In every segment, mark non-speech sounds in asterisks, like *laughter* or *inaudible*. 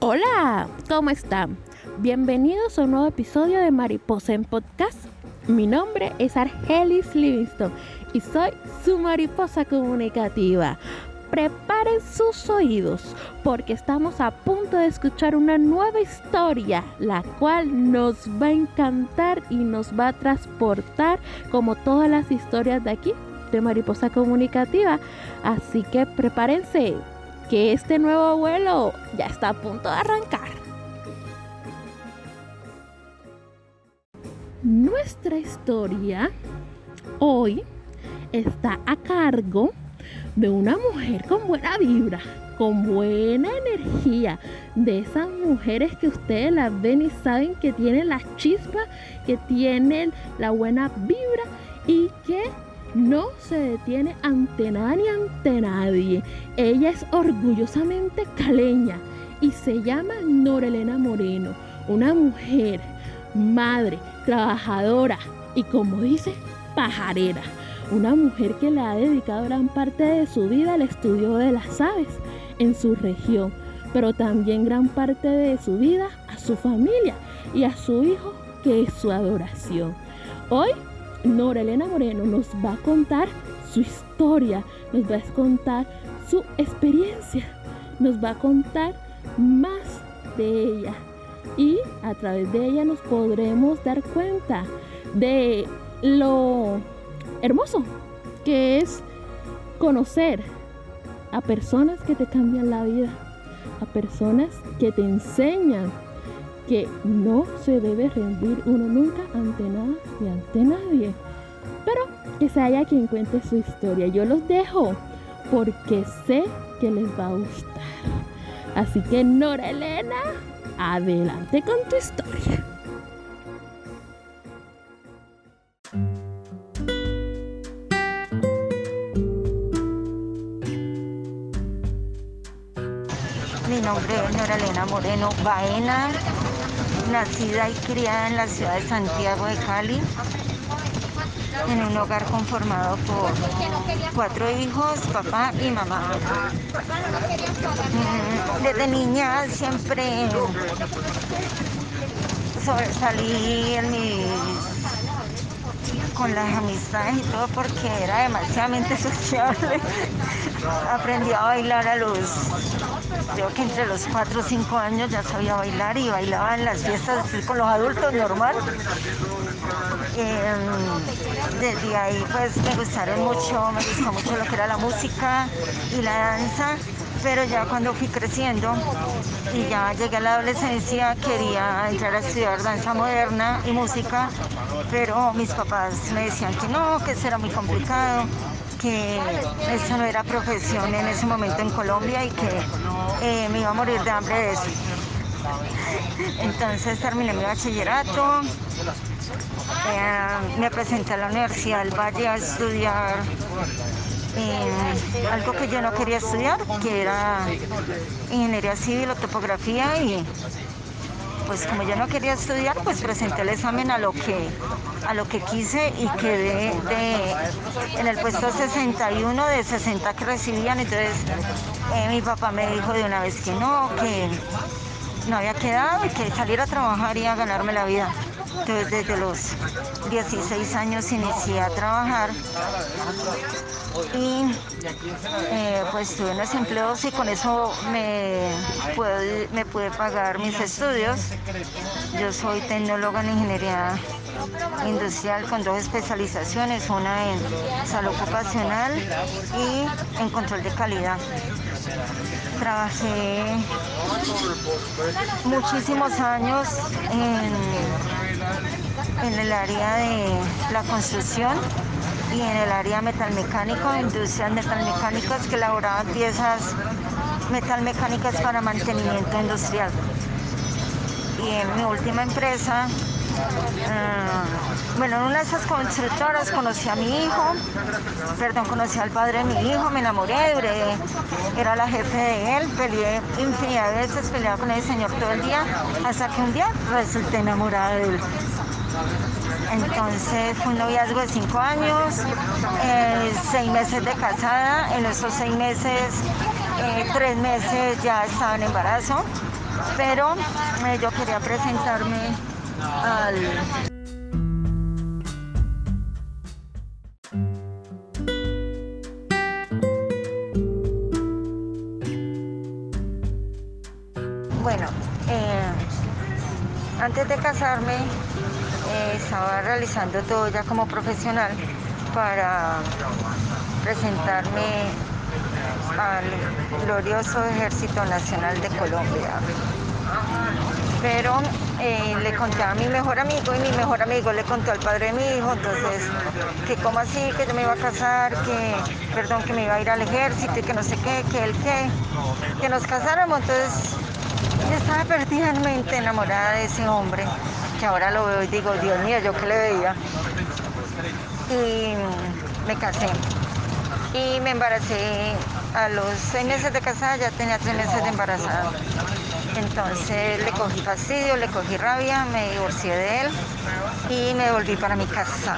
Hola, ¿cómo están? Bienvenidos a un nuevo episodio de Mariposa en Podcast. Mi nombre es Argelis Livingston y soy su mariposa comunicativa. Preparen sus oídos porque estamos a punto de escuchar una nueva historia, la cual nos va a encantar y nos va a transportar como todas las historias de aquí, de Mariposa Comunicativa. Así que prepárense, que este nuevo vuelo ya está a punto de arrancar. Nuestra historia hoy está a cargo de una mujer con buena vibra, con buena energía, de esas mujeres que ustedes las ven y saben que tienen la chispa, que tienen la buena vibra y que no se detiene ante nada ni ante nadie. Ella es orgullosamente caleña y se llama Norelena Moreno, una mujer, madre, trabajadora y como dice, pajarera. Una mujer que le ha dedicado gran parte de su vida al estudio de las aves en su región, pero también gran parte de su vida a su familia y a su hijo, que es su adoración. Hoy Nora Elena Moreno nos va a contar su historia, nos va a contar su experiencia, nos va a contar más de ella. Y a través de ella nos podremos dar cuenta de lo hermoso que es conocer a personas que te cambian la vida, a personas que te enseñan que no se debe rendir uno nunca ante nada y ante nadie. Pero que sea haya quien cuente su historia. Yo los dejo porque sé que les va a gustar. Así que Nora Elena, adelante con tu historia. Mi nombre es Nora Elena Moreno Baena, nacida y criada en la ciudad de Santiago de Cali, en un hogar conformado por cuatro hijos, papá y mamá. Desde niña siempre sobresalí con las amistades y todo porque era demasiadamente *laughs* sociable. Aprendí a bailar a los, creo que entre los 4 o 5 años ya sabía bailar y bailaba en las fiestas con los adultos normal. Eh, desde ahí pues me gustaron mucho, me gustó mucho lo que era la música y la danza pero ya cuando fui creciendo y ya llegué a la adolescencia quería entrar a estudiar danza moderna y música, pero mis papás me decían que no, que eso era muy complicado, que eso no era profesión en ese momento en Colombia y que eh, me iba a morir de hambre de eso. Entonces terminé mi bachillerato, eh, me presenté a la Universidad del Valle a estudiar eh, algo que yo no quería estudiar, que era ingeniería civil o topografía y pues como yo no quería estudiar, pues presenté el examen a lo que a lo que quise y quedé en el puesto 61 de 60 que recibían, entonces eh, mi papá me dijo de una vez que no, que no había quedado y que salir a trabajar y a ganarme la vida. Entonces desde los 16 años inicié a trabajar y eh, pues tuve unos empleos y con eso me pude, me pude pagar mis estudios. Yo soy tecnóloga en ingeniería industrial con dos especializaciones, una en salud ocupacional y en control de calidad. Trabajé muchísimos años en el área de la construcción y en el área metalmecánico, industrias metalmecánicas que elaboraban piezas metalmecánicas para mantenimiento industrial. Y en mi última empresa, uh, bueno, en una de esas constructoras conocí a mi hijo, perdón, conocí al padre de mi hijo, me enamoré, era la jefe de él, peleé infinidad de veces, peleaba con el señor todo el día, hasta que un día resulté enamorada de él. Entonces fue un noviazgo de cinco años, eh, seis meses de casada. En esos seis meses eh, tres meses ya estaba en embarazo, pero eh, yo quería presentarme al Bueno, antes de casarme eh, estaba realizando todo ya como profesional para presentarme al glorioso Ejército Nacional de Colombia. Pero eh, le conté a mi mejor amigo y mi mejor amigo le contó al padre de mi hijo, entonces, que como así, que yo me iba a casar, que, perdón, que me iba a ir al ejército y que no sé qué, que él qué, que nos casáramos, entonces yo estaba perdidamente enamorada de ese hombre, que ahora lo veo y digo, Dios mío, yo que le veía. Y me casé. Y me embaracé a los seis meses de casada, ya tenía tres meses de embarazada. Entonces le cogí fastidio, le cogí rabia, me divorcié de él y me volví para mi casa.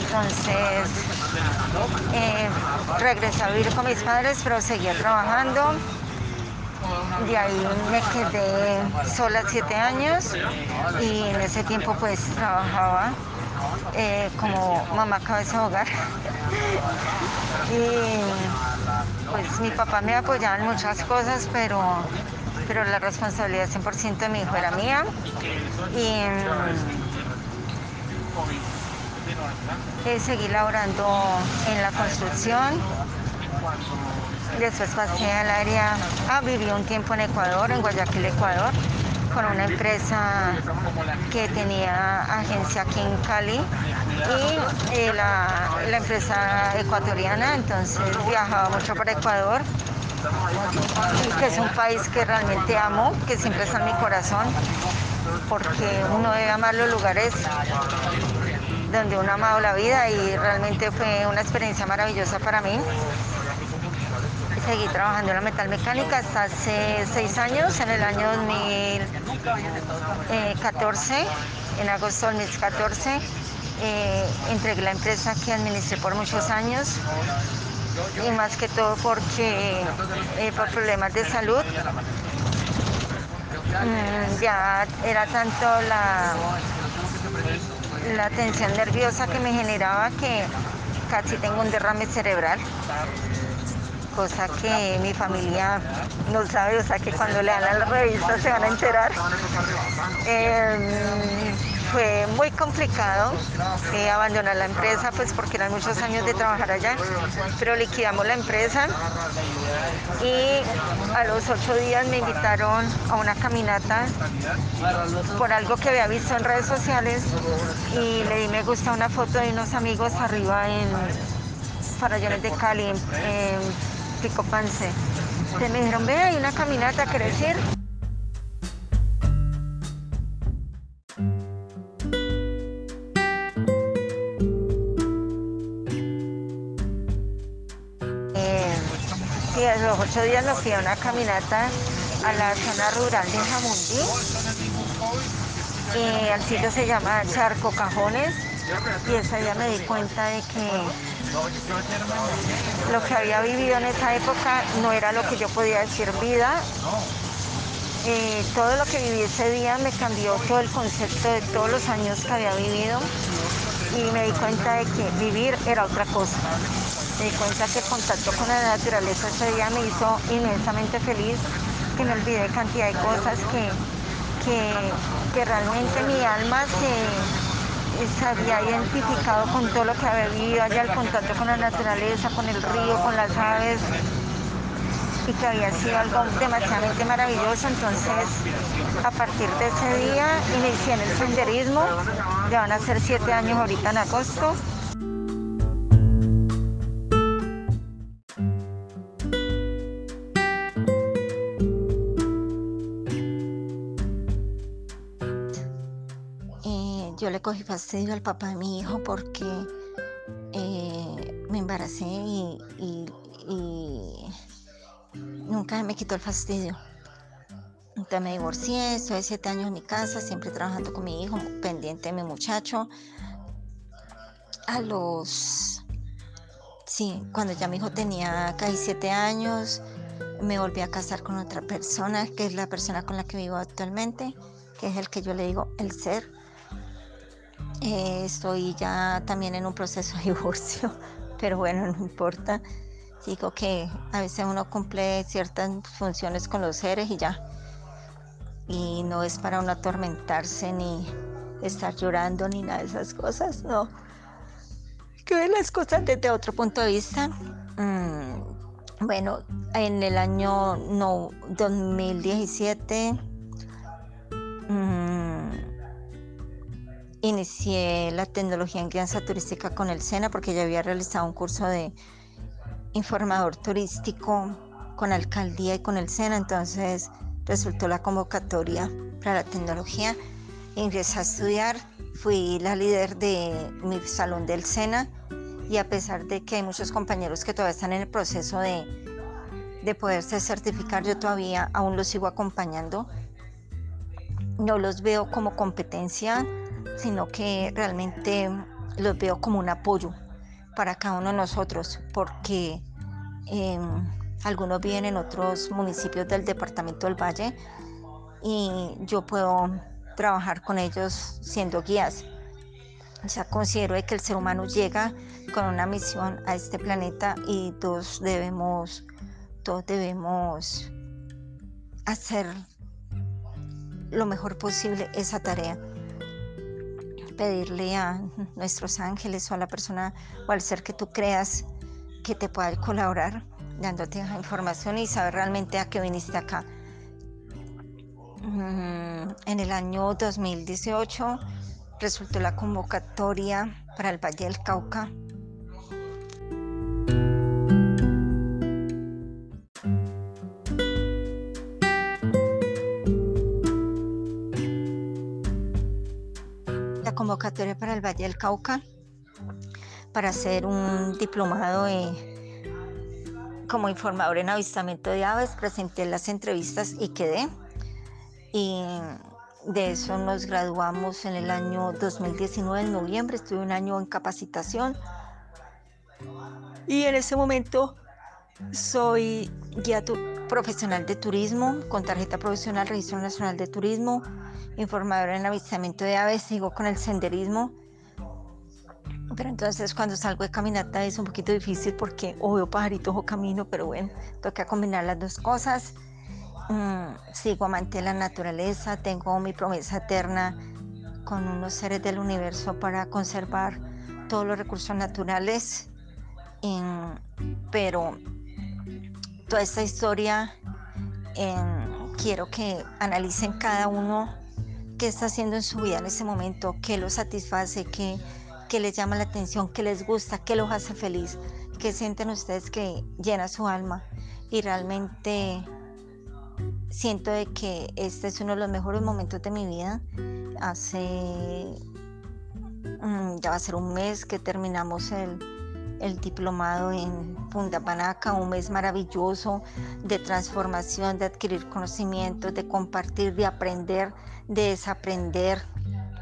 Entonces eh, regresé a vivir con mis padres, pero seguía trabajando de ahí me quedé sola siete años y en ese tiempo pues trabajaba eh, como mamá cabeza de hogar. *laughs* y pues mi papá me apoyaba en muchas cosas, pero, pero la responsabilidad 100% de mi hijo era mía. Y mm, seguí laborando en la construcción Después pasé al área, ah, viví un tiempo en Ecuador, en Guayaquil, Ecuador, con una empresa que tenía agencia aquí en Cali y eh, la, la empresa ecuatoriana, entonces viajaba mucho para Ecuador que es un país que realmente amo, que siempre está en mi corazón, porque uno debe amar los lugares donde uno ha amado la vida y realmente fue una experiencia maravillosa para mí seguí trabajando en la metalmecánica hasta hace seis años, en el año 2014, en agosto del 2014. Eh, entregué la empresa que administré por muchos años y más que todo porque eh, por problemas de salud mm, ya era tanto la, la tensión nerviosa que me generaba que casi tengo un derrame cerebral cosa que mi familia no sabe, o sea que cuando le dan la revista se van a enterar. Em, fue muy complicado eh, abandonar la empresa, pues porque eran muchos años de trabajar allá, pero liquidamos la empresa y a los ocho días me invitaron a una caminata por algo que había visto en redes sociales y le di me gusta una foto de unos amigos arriba en Farallones de Cali, Picopance. Te me dijeron, ve, hay una caminata, ¿querés ir? Eh, a los ocho días nos fui a una caminata a la zona rural de Jamundí. Y el sitio se llama Charco Cajones. Y ese día me di cuenta de que lo que había vivido en esa época no era lo que yo podía decir vida. Eh, todo lo que viví ese día me cambió todo el concepto de todos los años que había vivido y me di cuenta de que vivir era otra cosa. Me di cuenta que el contacto con la naturaleza ese día me hizo inmensamente feliz, que me olvidé cantidad de cosas que, que realmente mi alma se se había identificado con todo lo que había vivido allá, el contacto con la naturaleza, con el río, con las aves, y que había sido algo demasiadamente maravilloso. Entonces, a partir de ese día, inicié en el senderismo, ya van a ser siete años ahorita en agosto. Yo le cogí fastidio al papá de mi hijo porque eh, me embaracé y, nunca me quitó el fastidio. Entonces me divorcié, estoy siete años en mi casa, siempre trabajando con mi hijo, pendiente de mi muchacho. A los sí, cuando ya mi hijo tenía casi siete años, me volví a casar con otra persona, que es la persona con la que vivo actualmente, que es el que yo le digo el ser. Eh, estoy ya también en un proceso de *laughs* divorcio, pero bueno, no importa. Digo que a veces uno cumple ciertas funciones con los seres y ya. Y no es para uno atormentarse ni estar llorando ni nada de esas cosas, no. Que ver las cosas desde otro punto de vista. Mm, bueno, en el año no, 2017 mm, inicié la tecnología en crianza turística con el SENA porque ya había realizado un curso de informador turístico con alcaldía y con el SENA, entonces resultó la convocatoria para la tecnología. Ingresé a estudiar, fui la líder de mi salón del SENA y a pesar de que hay muchos compañeros que todavía están en el proceso de, de poderse certificar, yo todavía aún los sigo acompañando. No los veo como competencia, sino que realmente los veo como un apoyo para cada uno de nosotros, porque em, algunos viven en otros municipios del departamento del Valle y yo puedo trabajar con ellos siendo guías. O sea, considero que el ser humano llega con una misión a este planeta y todos debemos, todos debemos hacer lo mejor posible esa tarea pedirle a nuestros ángeles o a la persona o al ser que tú creas que te pueda colaborar dándote información y saber realmente a qué viniste acá. Mm, en el año 2018 resultó la convocatoria para el Valle del Cauca convocatoria para el Valle del Cauca para hacer un diplomado como informador en avistamiento de aves. Presenté las entrevistas y quedé. Y de eso nos graduamos en el año 2019, en noviembre. Estuve un año en capacitación. Y en ese momento soy guía profesional de turismo con tarjeta profesional Registro Nacional de Turismo informadora en avistamiento de aves, sigo con el senderismo. Pero entonces cuando salgo de caminata es un poquito difícil porque o veo pajaritos o camino, pero bueno, toca combinar las dos cosas. Mm, sigo amante de la naturaleza, tengo mi promesa eterna con unos seres del universo para conservar todos los recursos naturales. pero toda esta historia quiero que analicen cada uno qué está haciendo en su vida en ese momento, qué lo satisface, qué, les llama la atención, qué les gusta, qué los hace feliz, qué sienten ustedes que llena su alma. Y realmente siento de que este es uno de los mejores momentos de mi vida. Hace mm, ya va a ser un mes que terminamos el, el diplomado en Punta Panaca, un mes maravilloso de transformación, de adquirir conocimientos, de compartir, de aprender, de desaprender,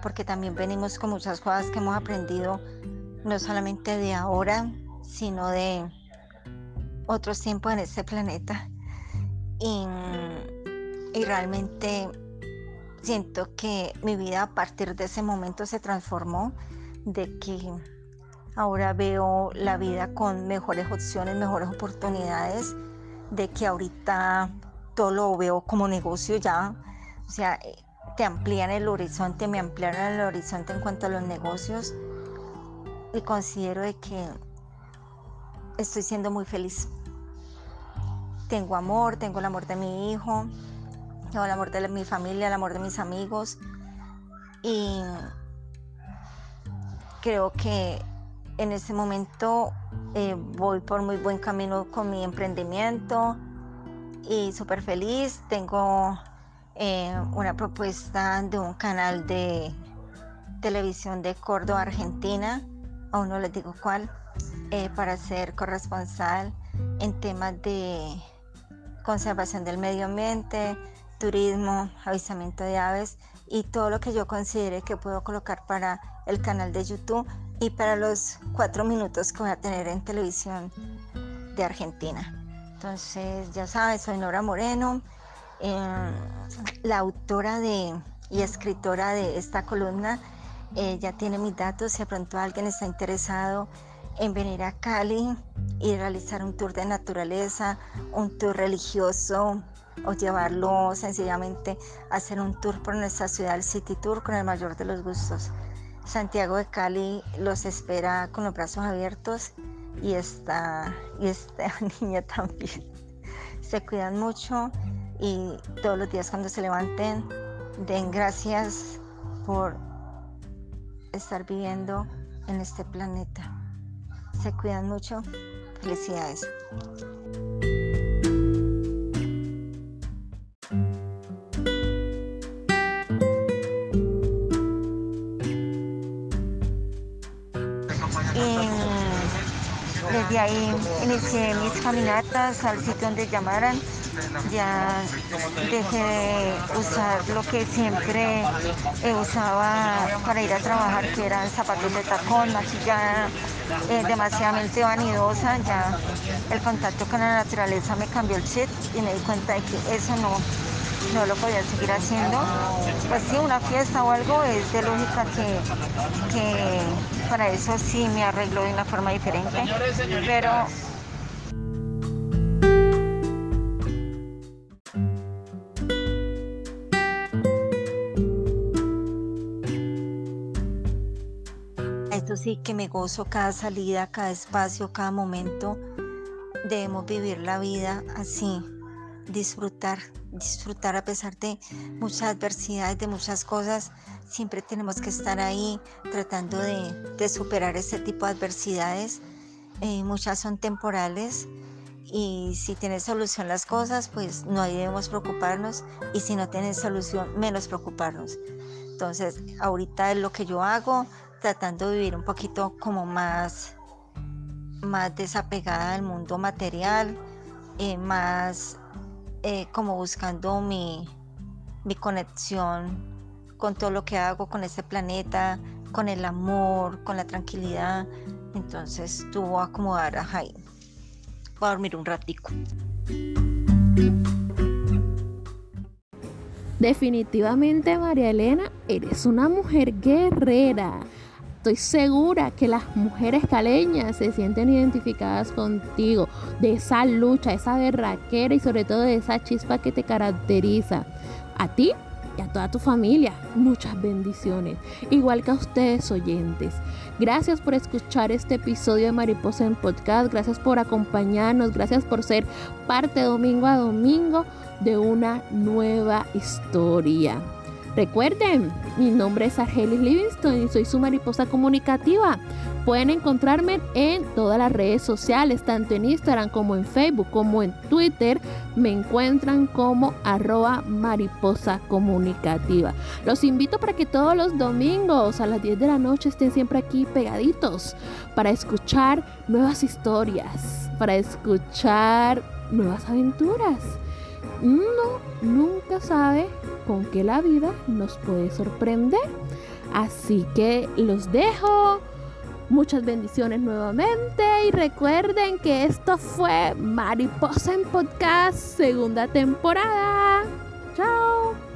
porque también venimos con muchas cosas que hemos aprendido, no solamente de ahora, sino de otros tiempos en este planeta. Y realmente siento que mi vida a partir de ese momento se transformó, de que Ahora veo la vida con mejores opciones, mejores oportunidades, de que ahorita todo lo veo como negocio ya. O sea, eh, te amplían el horizonte, me ampliaron el horizonte en cuanto a los negocios y considero de que estoy siendo muy feliz. Tengo amor, tengo el amor de mi hijo, tengo el amor de mi familia, el amor de mis amigos y creo que en este momento eh, voy por muy buen camino con mi emprendimiento y súper feliz. Tengo eh, una propuesta de un canal de televisión de Córdoba, Argentina, aún no les digo cuál, eh, para ser corresponsal en temas de conservación del medio ambiente, turismo, avisamiento de aves y todo lo que yo considere que puedo colocar para el canal de YouTube y para los cuatro minutos que voy a tener en televisión de Argentina. Entonces, ya sabes, soy Nora Moreno, em, la autora de, y escritora de esta columna. ya tiene mis datos, si de pronto alguien está interesado en venir a Cali y realizar un tour de naturaleza, un tour religioso o llevarlo sencillamente a hacer un tour por nuestra ciudad, el City Tour, con el mayor de los gustos. Santiago de Cali los espera con los brazos abiertos y esta, y esta *laughs* niña también. Se cuidan mucho y todos los días cuando se levanten den gracias por estar viviendo en este planeta. Se cuidan mucho. Felicidades. Desde ahí inicié mis caminatas al sitio donde llamaran. Ya dejé de usar lo que siempre usaba para ir a trabajar, que eran zapatos de tacón, maquillada, eh, demasiadamente vanidosa. Ya el contacto con la naturaleza me cambió el chip y me di cuenta de que eso no, no lo podía seguir haciendo. Pues sí, una fiesta o algo es de lógica que, que para eso sí me arreglo de una forma diferente, pero Esto sí que me gozo cada salida, cada espacio, cada momento. Debemos vivir la vida así, disfrutar, disfrutar a pesar de muchas adversidades, de muchas cosas. Siempre tenemos que estar ahí tratando de, superar ese tipo de adversidades. Eh, muchas son temporales y si tiene solución las cosas, pues no debemos preocuparnos y si no tiene solución, menos preocuparnos. Entonces, ahorita es lo que yo hago, tratando de vivir un poquito como más, más desapegada del mundo material, eh, más eh, como buscando mi, mi conexión con todo lo que hago, con este planeta, con el amor, con la tranquilidad. Entonces tuvo a acomodar a Jaime. Voy a dormir un ratico. Definitivamente, María Elena, eres una mujer guerrera. Estoy segura que las mujeres caleñas se sienten identificadas contigo, de esa lucha, esa berraquera y sobre todo de esa chispa que te caracteriza. A ti y a toda tu familia, muchas bendiciones, igual que a ustedes oyentes. Gracias por escuchar este episodio de Mariposa en Podcast, gracias por acompañarnos, gracias por ser parte domingo a domingo de una nueva historia. Recuerden, mi nombre es Argelis Livingston y soy su mariposa comunicativa. Pueden encontrarme en todas las redes sociales, tanto en Instagram como en Facebook, como en Twitter. Me encuentran como arroba mariposa comunicativa. Los invito para que todos los domingos a las 10 de la noche estén siempre aquí pegaditos para escuchar nuevas historias, para escuchar nuevas aventuras. Uno nunca sabe con qué la vida nos puede sorprender. Así que los dejo. Muchas bendiciones nuevamente y recuerden que esto fue Mariposa en Podcast segunda temporada. Chao.